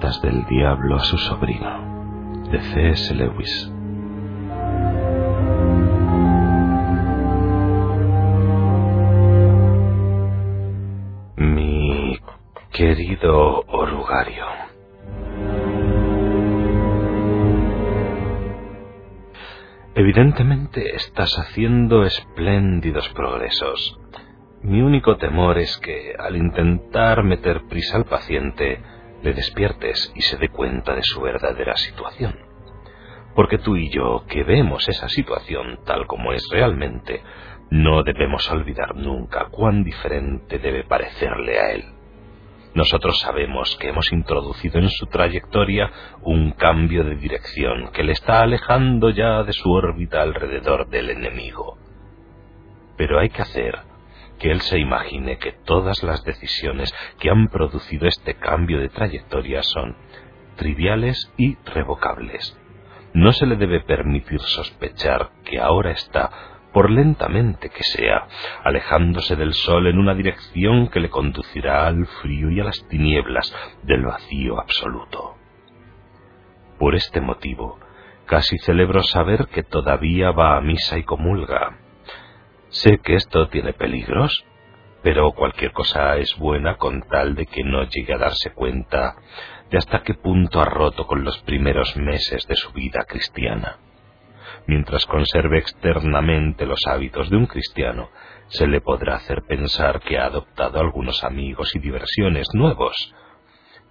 Del Diablo a su sobrino, de C.S. Lewis. Mi querido orugario. Evidentemente estás haciendo espléndidos progresos. Mi único temor es que, al intentar meter prisa al paciente, le despiertes y se dé cuenta de su verdadera situación. Porque tú y yo, que vemos esa situación tal como es realmente, no debemos olvidar nunca cuán diferente debe parecerle a él. Nosotros sabemos que hemos introducido en su trayectoria un cambio de dirección que le está alejando ya de su órbita alrededor del enemigo. Pero hay que hacer que él se imagine que todas las decisiones que han producido este cambio de trayectoria son triviales y revocables. No se le debe permitir sospechar que ahora está, por lentamente que sea, alejándose del sol en una dirección que le conducirá al frío y a las tinieblas del vacío absoluto. Por este motivo, casi celebro saber que todavía va a misa y comulga, Sé que esto tiene peligros, pero cualquier cosa es buena con tal de que no llegue a darse cuenta de hasta qué punto ha roto con los primeros meses de su vida cristiana. Mientras conserve externamente los hábitos de un cristiano, se le podrá hacer pensar que ha adoptado algunos amigos y diversiones nuevos,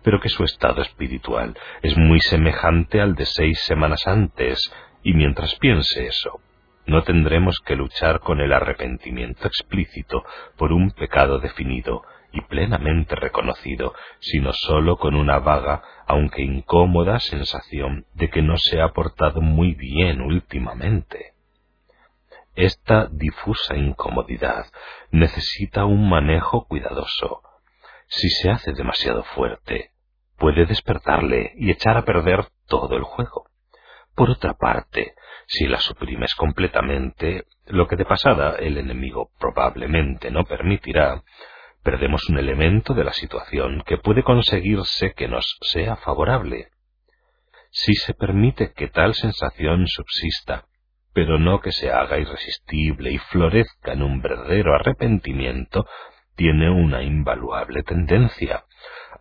pero que su estado espiritual es muy semejante al de seis semanas antes, y mientras piense eso, no tendremos que luchar con el arrepentimiento explícito por un pecado definido y plenamente reconocido, sino sólo con una vaga, aunque incómoda sensación de que no se ha portado muy bien últimamente. Esta difusa incomodidad necesita un manejo cuidadoso. Si se hace demasiado fuerte, puede despertarle y echar a perder todo el juego. Por otra parte, si la suprimes completamente, lo que de pasada el enemigo probablemente no permitirá, perdemos un elemento de la situación que puede conseguirse que nos sea favorable. Si se permite que tal sensación subsista, pero no que se haga irresistible y florezca en un verdadero arrepentimiento, tiene una invaluable tendencia.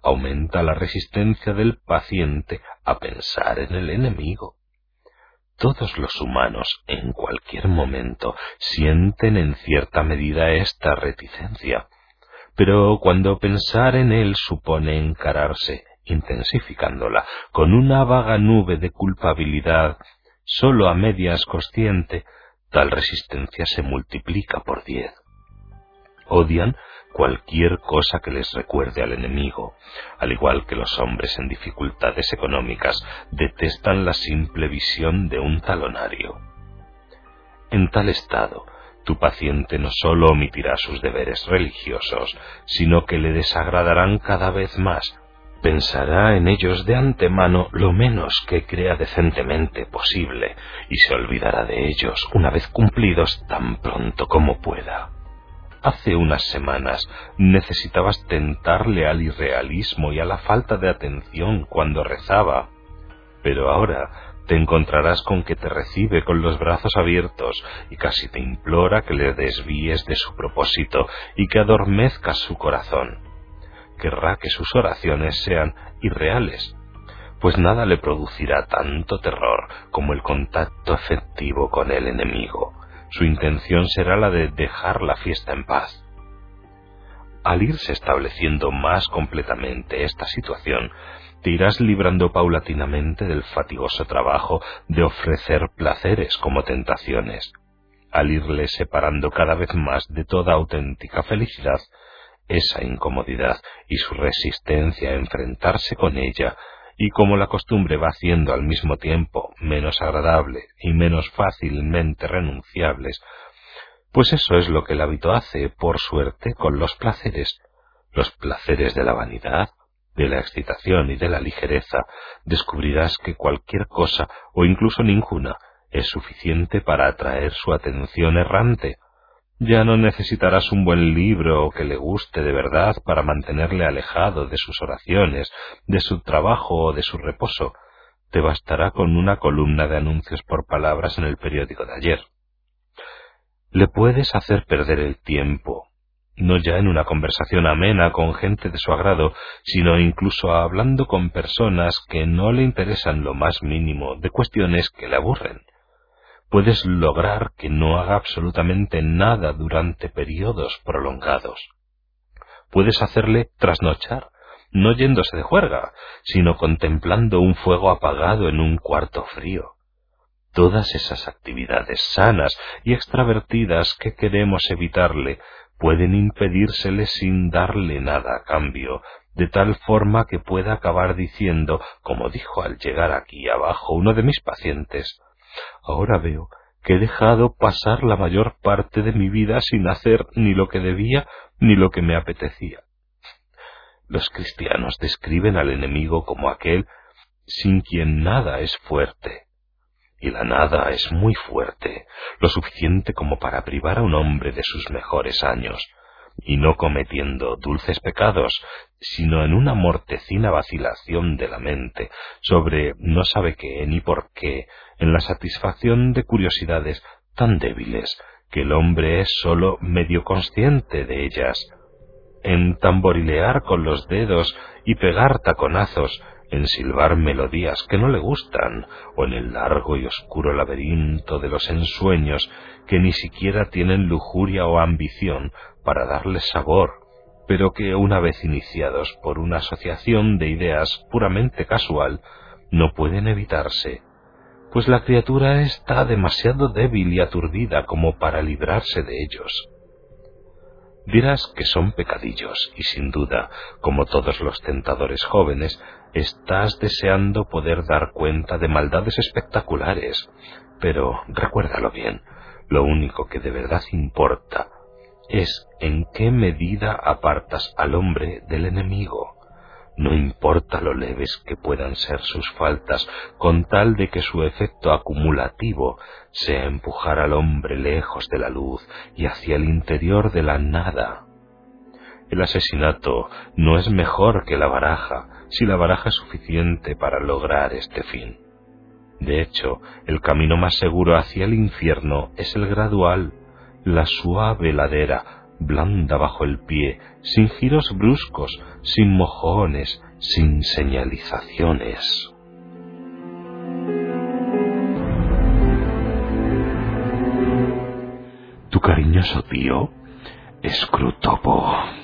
Aumenta la resistencia del paciente a pensar en el enemigo. Todos los humanos en cualquier momento sienten en cierta medida esta reticencia, pero cuando pensar en él supone encararse, intensificándola, con una vaga nube de culpabilidad, sólo a medias consciente, tal resistencia se multiplica por diez. Odian cualquier cosa que les recuerde al enemigo, al igual que los hombres en dificultades económicas detestan la simple visión de un talonario. En tal estado, tu paciente no sólo omitirá sus deberes religiosos, sino que le desagradarán cada vez más, pensará en ellos de antemano lo menos que crea decentemente posible y se olvidará de ellos una vez cumplidos tan pronto como pueda. Hace unas semanas necesitabas tentarle al irrealismo y a la falta de atención cuando rezaba, pero ahora te encontrarás con que te recibe con los brazos abiertos y casi te implora que le desvíes de su propósito y que adormezcas su corazón. Querrá que sus oraciones sean irreales, pues nada le producirá tanto terror como el contacto efectivo con el enemigo su intención será la de dejar la fiesta en paz. Al irse estableciendo más completamente esta situación, te irás librando paulatinamente del fatigoso trabajo de ofrecer placeres como tentaciones. Al irle separando cada vez más de toda auténtica felicidad, esa incomodidad y su resistencia a enfrentarse con ella y como la costumbre va haciendo al mismo tiempo menos agradable y menos fácilmente renunciables, pues eso es lo que el hábito hace, por suerte, con los placeres, los placeres de la vanidad, de la excitación y de la ligereza, descubrirás que cualquier cosa, o incluso ninguna, es suficiente para atraer su atención errante, Ya no necesitarás un buen libro que le guste de verdad para mantenerle alejado de sus oraciones, de su trabajo o de su reposo. Te bastará con una columna de anuncios por palabras en el periódico de ayer. Le puedes hacer perder el tiempo, no ya en una conversación amena con gente de su agrado, sino incluso hablando con personas que no le interesan lo más mínimo de cuestiones que le aburren puedes lograr que no haga absolutamente nada durante periodos prolongados. Puedes hacerle trasnochar, no yéndose de juerga, sino contemplando un fuego apagado en un cuarto frío. Todas esas actividades sanas y extravertidas que queremos evitarle pueden impedírsele sin darle nada a cambio, de tal forma que pueda acabar diciendo, como dijo al llegar aquí abajo uno de mis pacientes, Ahora veo que he dejado pasar la mayor parte de mi vida sin hacer ni lo que debía ni lo que me apetecía. Los cristianos describen al enemigo como aquel sin quien nada es fuerte. Y la nada es muy fuerte, lo suficiente como para privar a un hombre de sus mejores años, y no cometiendo dulces pecados, sino en una mortecina vacilación de la mente sobre no sabe qué ni por qué, en la satisfacción de curiosidades tan débiles que el hombre es sólo medio consciente de ellas, en tamborilear con los dedos y pegar taconazos, en silbar melodías que no le gustan, o en el largo y oscuro laberinto de los ensueños que ni siquiera tienen lujuria o ambición para darles sabor, pero que una vez iniciados por una asociación de ideas puramente casual, no pueden evitarse, pues la criatura está demasiado débil y aturdida como para librarse de ellos. Dirás que son pecadillos y sin duda, como todos los tentadores jóvenes, estás deseando poder dar cuenta de maldades espectaculares, pero recuérdalo bien, lo único que de verdad importa es en qué medida apartas al hombre del enemigo. No importa lo leves que puedan ser sus faltas, con tal de que su efecto acumulativo sea empujar al hombre lejos de la luz y hacia el interior de la nada. El asesinato no es mejor que la baraja, si la baraja es suficiente para lograr este fin. De hecho, el camino más seguro hacia el infierno es el gradual, la suave ladera, blanda bajo el pie, sin giros bruscos, sin mojones, sin señalizaciones. Tu cariñoso tío, Scrutopo.